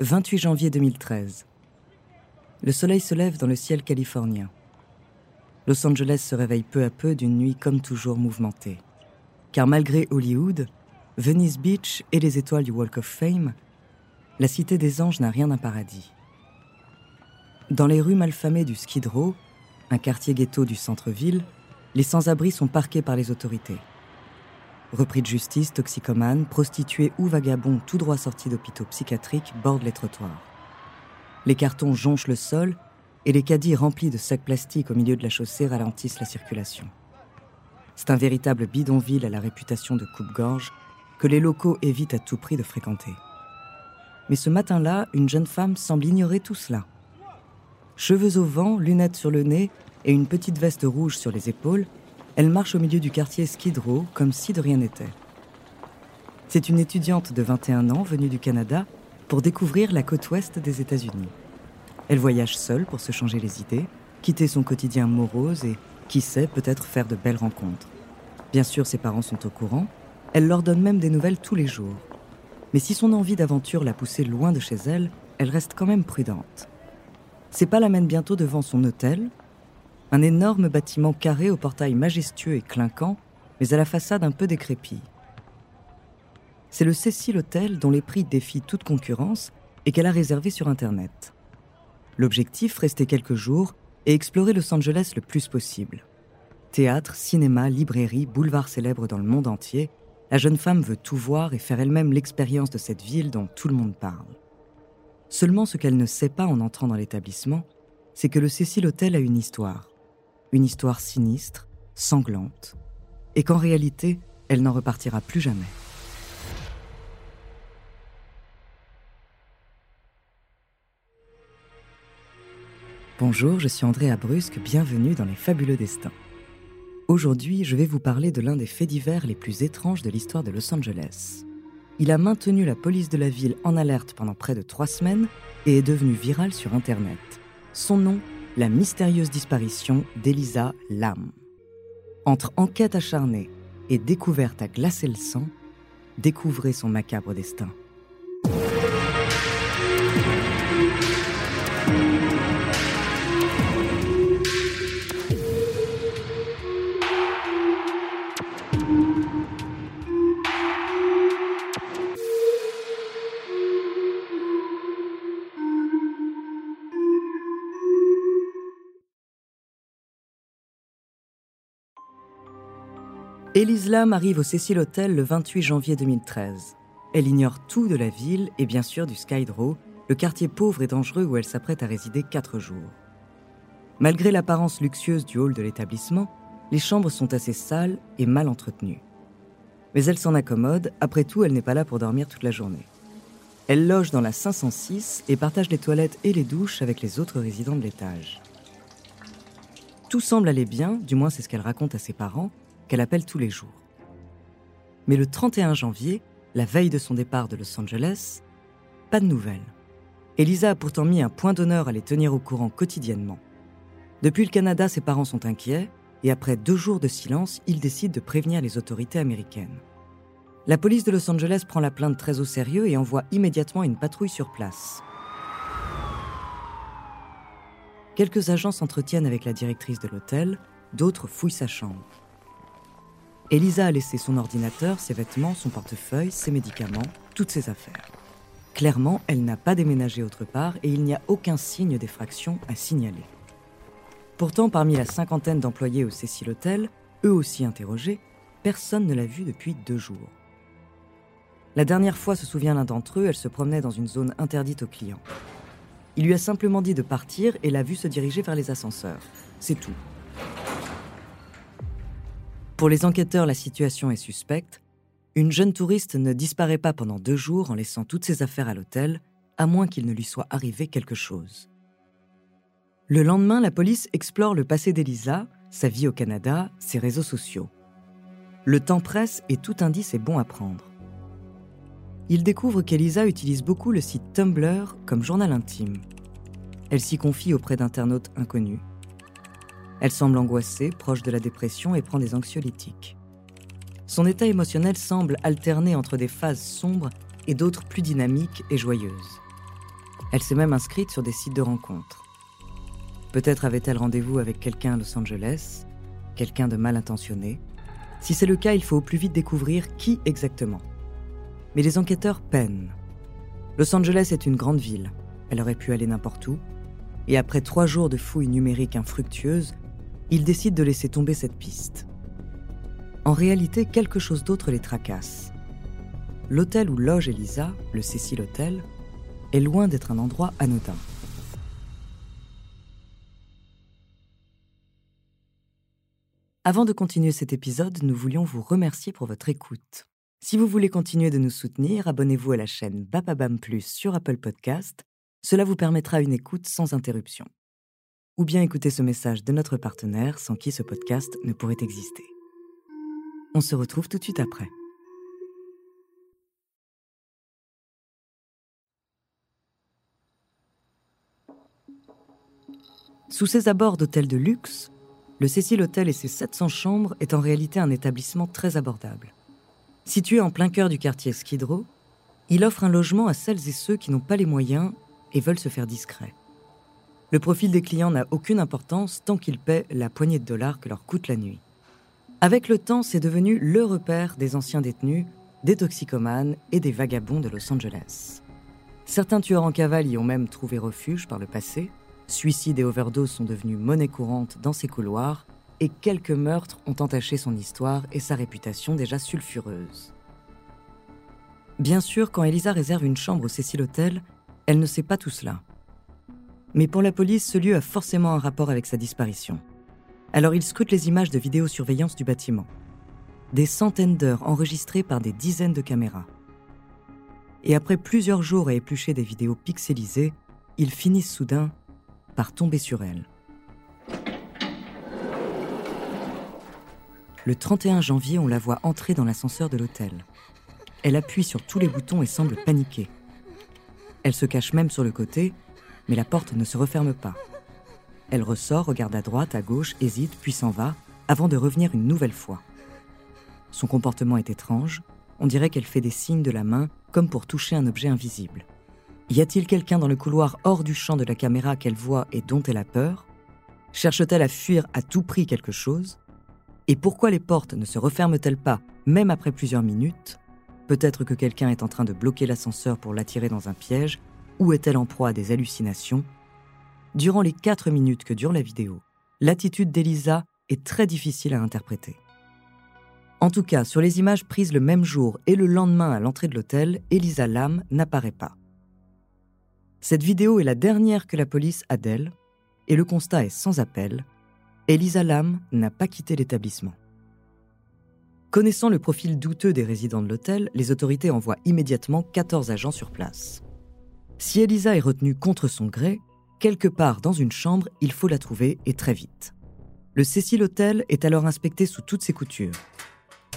28 janvier 2013. Le soleil se lève dans le ciel californien. Los Angeles se réveille peu à peu d'une nuit comme toujours mouvementée. Car malgré Hollywood, Venice Beach et les étoiles du Walk of Fame, la Cité des Anges n'a rien d'un paradis. Dans les rues malfamées du Skid Row, un quartier ghetto du centre-ville, les sans-abri sont parqués par les autorités. Repris de justice, toxicomanes, prostituées ou vagabonds tout droit sortis d'hôpitaux psychiatriques bordent les trottoirs. Les cartons jonchent le sol et les caddies remplis de sacs plastiques au milieu de la chaussée ralentissent la circulation. C'est un véritable bidonville à la réputation de coupe-gorge que les locaux évitent à tout prix de fréquenter. Mais ce matin-là, une jeune femme semble ignorer tout cela. Cheveux au vent, lunettes sur le nez et une petite veste rouge sur les épaules, elle marche au milieu du quartier Skid Row comme si de rien n'était. C'est une étudiante de 21 ans venue du Canada pour découvrir la côte ouest des États-Unis. Elle voyage seule pour se changer les idées, quitter son quotidien morose et, qui sait, peut-être faire de belles rencontres. Bien sûr, ses parents sont au courant, elle leur donne même des nouvelles tous les jours. Mais si son envie d'aventure l'a poussée loin de chez elle, elle reste quand même prudente. Ses pas l'amènent bientôt devant son hôtel, un énorme bâtiment carré au portail majestueux et clinquant, mais à la façade un peu décrépie. C'est le Cecil Hotel dont les prix défient toute concurrence et qu'elle a réservé sur Internet. L'objectif, rester quelques jours et explorer Los Angeles le plus possible. Théâtre, cinéma, librairie, boulevard célèbre dans le monde entier, la jeune femme veut tout voir et faire elle-même l'expérience de cette ville dont tout le monde parle. Seulement ce qu'elle ne sait pas en entrant dans l'établissement, c'est que le Cecil Hotel a une histoire. Une histoire sinistre, sanglante, et qu'en réalité, elle n'en repartira plus jamais. Bonjour, je suis André Abrusque, bienvenue dans Les Fabuleux Destins. Aujourd'hui, je vais vous parler de l'un des faits divers les plus étranges de l'histoire de Los Angeles. Il a maintenu la police de la ville en alerte pendant près de trois semaines et est devenu viral sur Internet. Son nom, la mystérieuse disparition d'Elisa Lam. Entre enquête acharnée et découverte à glacer le sang, découvrez son macabre destin. Élise Lam arrive au Cecil Hotel le 28 janvier 2013. Elle ignore tout de la ville et bien sûr du Skid Row, le quartier pauvre et dangereux où elle s'apprête à résider quatre jours. Malgré l'apparence luxueuse du hall de l'établissement, les chambres sont assez sales et mal entretenues. Mais elle s'en accommode, après tout, elle n'est pas là pour dormir toute la journée. Elle loge dans la 506 et partage les toilettes et les douches avec les autres résidents de l'étage. Tout semble aller bien, du moins c'est ce qu'elle raconte à ses parents, qu'elle appelle tous les jours. Mais le 31 janvier, la veille de son départ de Los Angeles, pas de nouvelles. Elisa a pourtant mis un point d'honneur à les tenir au courant quotidiennement. Depuis le Canada, ses parents sont inquiets et après deux jours de silence, ils décident de prévenir les autorités américaines. La police de Los Angeles prend la plainte très au sérieux et envoie immédiatement une patrouille sur place. Quelques agents s'entretiennent avec la directrice de l'hôtel, d'autres fouillent sa chambre. Elisa a laissé son ordinateur, ses vêtements, son portefeuille, ses médicaments, toutes ses affaires. Clairement, elle n'a pas déménagé autre part et il n'y a aucun signe d'effraction à signaler. Pourtant, parmi la cinquantaine d'employés au Cécile Hotel, eux aussi interrogés, personne ne l'a vue depuis deux jours. La dernière fois, se souvient l'un d'entre eux, elle se promenait dans une zone interdite aux clients. Il lui a simplement dit de partir et l'a vu se diriger vers les ascenseurs. C'est tout. Pour les enquêteurs, la situation est suspecte. Une jeune touriste ne disparaît pas pendant deux jours en laissant toutes ses affaires à l'hôtel, à moins qu'il ne lui soit arrivé quelque chose. Le lendemain, la police explore le passé d'Elisa, sa vie au Canada, ses réseaux sociaux. Le temps presse et tout indice est bon à prendre. Il découvre qu'Elisa utilise beaucoup le site Tumblr comme journal intime. Elle s'y confie auprès d'internautes inconnus. Elle semble angoissée, proche de la dépression et prend des anxiolytiques. Son état émotionnel semble alterner entre des phases sombres et d'autres plus dynamiques et joyeuses. Elle s'est même inscrite sur des sites de rencontres. Peut-être avait-elle rendez-vous avec quelqu'un à Los Angeles, quelqu'un de mal intentionné. Si c'est le cas, il faut au plus vite découvrir qui exactement. Mais les enquêteurs peinent. Los Angeles est une grande ville. Elle aurait pu aller n'importe où. Et après trois jours de fouilles numériques infructueuses, ils décident de laisser tomber cette piste. En réalité, quelque chose d'autre les tracasse. L'hôtel où loge Elisa, le Cécile Hotel, est loin d'être un endroit anodin. Avant de continuer cet épisode, nous voulions vous remercier pour votre écoute. Si vous voulez continuer de nous soutenir, abonnez-vous à la chaîne Bapabam Plus sur Apple Podcast. Cela vous permettra une écoute sans interruption ou bien écouter ce message de notre partenaire sans qui ce podcast ne pourrait exister. On se retrouve tout de suite après. Sous ses abords d'hôtel de luxe, le Cécile Hotel et ses 700 chambres est en réalité un établissement très abordable. Situé en plein cœur du quartier Skid il offre un logement à celles et ceux qui n'ont pas les moyens et veulent se faire discrets. Le profil des clients n'a aucune importance tant qu'ils paient la poignée de dollars que leur coûte la nuit. Avec le temps, c'est devenu le repère des anciens détenus, des toxicomanes et des vagabonds de Los Angeles. Certains tueurs en cavale y ont même trouvé refuge par le passé. Suicides et overdoses sont devenus monnaie courante dans ces couloirs et quelques meurtres ont entaché son histoire et sa réputation déjà sulfureuse. Bien sûr, quand Elisa réserve une chambre au Cecil Hotel, elle ne sait pas tout cela. Mais pour la police, ce lieu a forcément un rapport avec sa disparition. Alors ils scrutent les images de vidéosurveillance du bâtiment. Des centaines d'heures enregistrées par des dizaines de caméras. Et après plusieurs jours à éplucher des vidéos pixelisées, ils finissent soudain par tomber sur elle. Le 31 janvier, on la voit entrer dans l'ascenseur de l'hôtel. Elle appuie sur tous les boutons et semble paniquer. Elle se cache même sur le côté mais la porte ne se referme pas. Elle ressort, regarde à droite, à gauche, hésite, puis s'en va, avant de revenir une nouvelle fois. Son comportement est étrange, on dirait qu'elle fait des signes de la main comme pour toucher un objet invisible. Y a-t-il quelqu'un dans le couloir hors du champ de la caméra qu'elle voit et dont elle a peur? Cherche-t-elle à fuir à tout prix quelque chose? Et pourquoi les portes ne se referment-elles pas, même après plusieurs minutes? Peut-être que quelqu'un est en train de bloquer l'ascenseur pour l'attirer dans un piège, ou est-elle en proie à des hallucinations? Durant les 4 minutes que dure la vidéo, l'attitude d'Elisa est très difficile à interpréter. En tout cas, sur les images prises le même jour et le lendemain à l'entrée de l'hôtel, Elisa Lam n'apparaît pas. Cette vidéo est la dernière que la police a d'elle, et le constat est sans appel. Elisa Lam n'a pas quitté l'établissement. Connaissant le profil douteux des résidents de l'hôtel, les autorités envoient immédiatement 14 agents sur place. Si Elisa est retenue contre son gré, quelque part dans une chambre, il faut la trouver et très vite. Le Cécile Hotel est alors inspecté sous toutes ses coutures.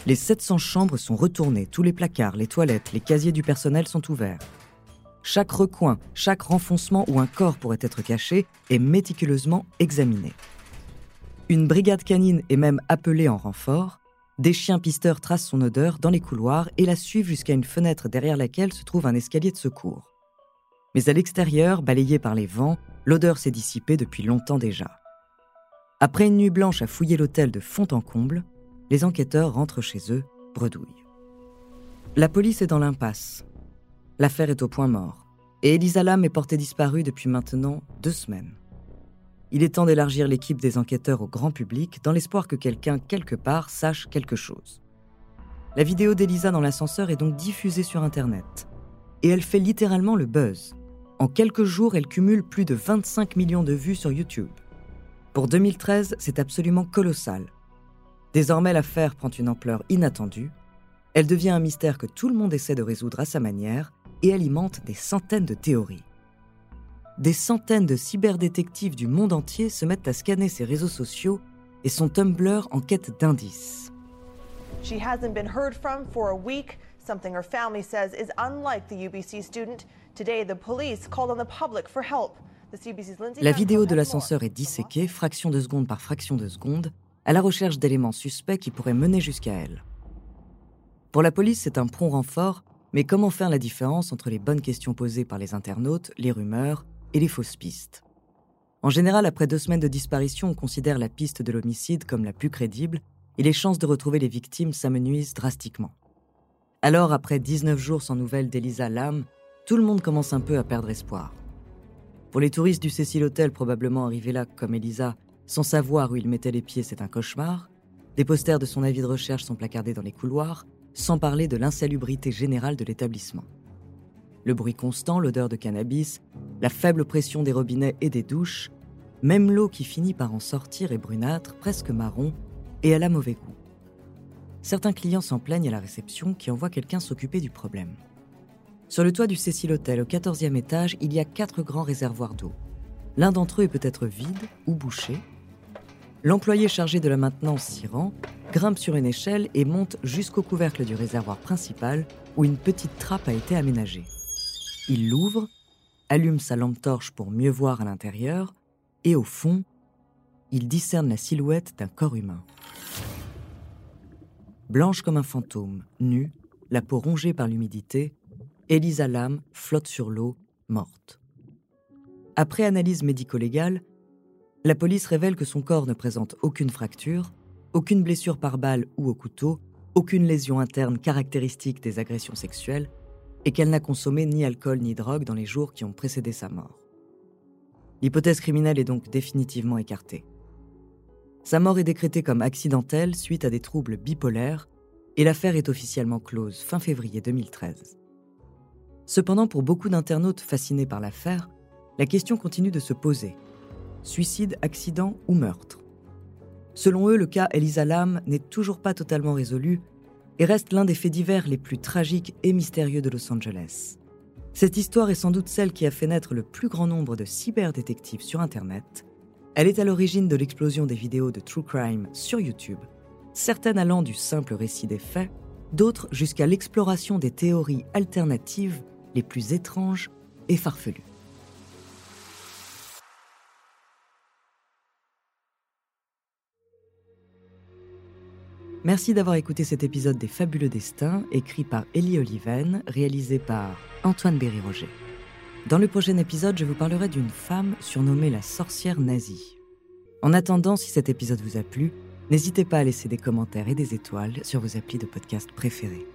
Les 700 chambres sont retournées, tous les placards, les toilettes, les casiers du personnel sont ouverts. Chaque recoin, chaque renfoncement où un corps pourrait être caché est méticuleusement examiné. Une brigade canine est même appelée en renfort. Des chiens pisteurs tracent son odeur dans les couloirs et la suivent jusqu'à une fenêtre derrière laquelle se trouve un escalier de secours. Mais à l'extérieur, balayé par les vents, l'odeur s'est dissipée depuis longtemps déjà. Après une nuit blanche à fouiller l'hôtel de fond en comble, les enquêteurs rentrent chez eux, bredouille. La police est dans l'impasse. L'affaire est au point mort. Et Elisa Lam est portée disparue depuis maintenant deux semaines. Il est temps d'élargir l'équipe des enquêteurs au grand public dans l'espoir que quelqu'un, quelque part, sache quelque chose. La vidéo d'Elisa dans l'ascenseur est donc diffusée sur Internet. Et elle fait littéralement le buzz. En quelques jours, elle cumule plus de 25 millions de vues sur YouTube. Pour 2013, c'est absolument colossal. Désormais, l'affaire prend une ampleur inattendue. Elle devient un mystère que tout le monde essaie de résoudre à sa manière et alimente des centaines de théories. Des centaines de cyberdétectives du monde entier se mettent à scanner ses réseaux sociaux et son Tumblr en quête d'indices. She hasn't been heard from for a week, something her family says is unlike the UBC student. Today, the police called on the public for help. The CBC's Lindsay La vidéo de l'ascenseur est disséquée, fraction de seconde par fraction de seconde, à la recherche d'éléments suspects qui pourraient mener jusqu'à elle. Pour la police, c'est un prompt renfort, mais comment faire la différence entre les bonnes questions posées par les internautes, les rumeurs et les fausses pistes? En général, après deux semaines de disparition, on considère la piste de l'homicide comme la plus crédible et les chances de retrouver les victimes s'amenuisent drastiquement. Alors, après 19 jours sans nouvelles d'Elisa Lam, tout le monde commence un peu à perdre espoir. Pour les touristes du Cecil Hotel probablement arrivés là, comme Elisa, sans savoir où ils mettaient les pieds, c'est un cauchemar. Des posters de son avis de recherche sont placardés dans les couloirs, sans parler de l'insalubrité générale de l'établissement. Le bruit constant, l'odeur de cannabis, la faible pression des robinets et des douches, même l'eau qui finit par en sortir est brunâtre, presque marron, et elle a mauvais goût. Certains clients s'en plaignent à la réception qui envoie quelqu'un s'occuper du problème. Sur le toit du Cecil Hotel, au 14e étage, il y a quatre grands réservoirs d'eau. L'un d'entre eux est peut-être vide ou bouché. L'employé chargé de la maintenance s'y rend, grimpe sur une échelle et monte jusqu'au couvercle du réservoir principal où une petite trappe a été aménagée. Il l'ouvre, allume sa lampe torche pour mieux voir à l'intérieur et au fond, il discerne la silhouette d'un corps humain. Blanche comme un fantôme, nue, la peau rongée par l'humidité, Elisa Lam flotte sur l'eau, morte. Après analyse médico-légale, la police révèle que son corps ne présente aucune fracture, aucune blessure par balle ou au couteau, aucune lésion interne caractéristique des agressions sexuelles, et qu'elle n'a consommé ni alcool ni drogue dans les jours qui ont précédé sa mort. L'hypothèse criminelle est donc définitivement écartée. Sa mort est décrétée comme accidentelle suite à des troubles bipolaires, et l'affaire est officiellement close fin février 2013. Cependant, pour beaucoup d'internautes fascinés par l'affaire, la question continue de se poser. Suicide, accident ou meurtre? Selon eux, le cas Elisa Lam n'est toujours pas totalement résolu et reste l'un des faits divers les plus tragiques et mystérieux de Los Angeles. Cette histoire est sans doute celle qui a fait naître le plus grand nombre de cyberdétectives sur Internet. Elle est à l'origine de l'explosion des vidéos de true crime sur YouTube, certaines allant du simple récit des faits, d'autres jusqu'à l'exploration des théories alternatives les plus étranges et farfelues. Merci d'avoir écouté cet épisode des Fabuleux Destins, écrit par Ellie Oliven, réalisé par Antoine Berry-Roger. Dans le prochain épisode, je vous parlerai d'une femme surnommée la sorcière nazie. En attendant, si cet épisode vous a plu, n'hésitez pas à laisser des commentaires et des étoiles sur vos applis de podcast préférés.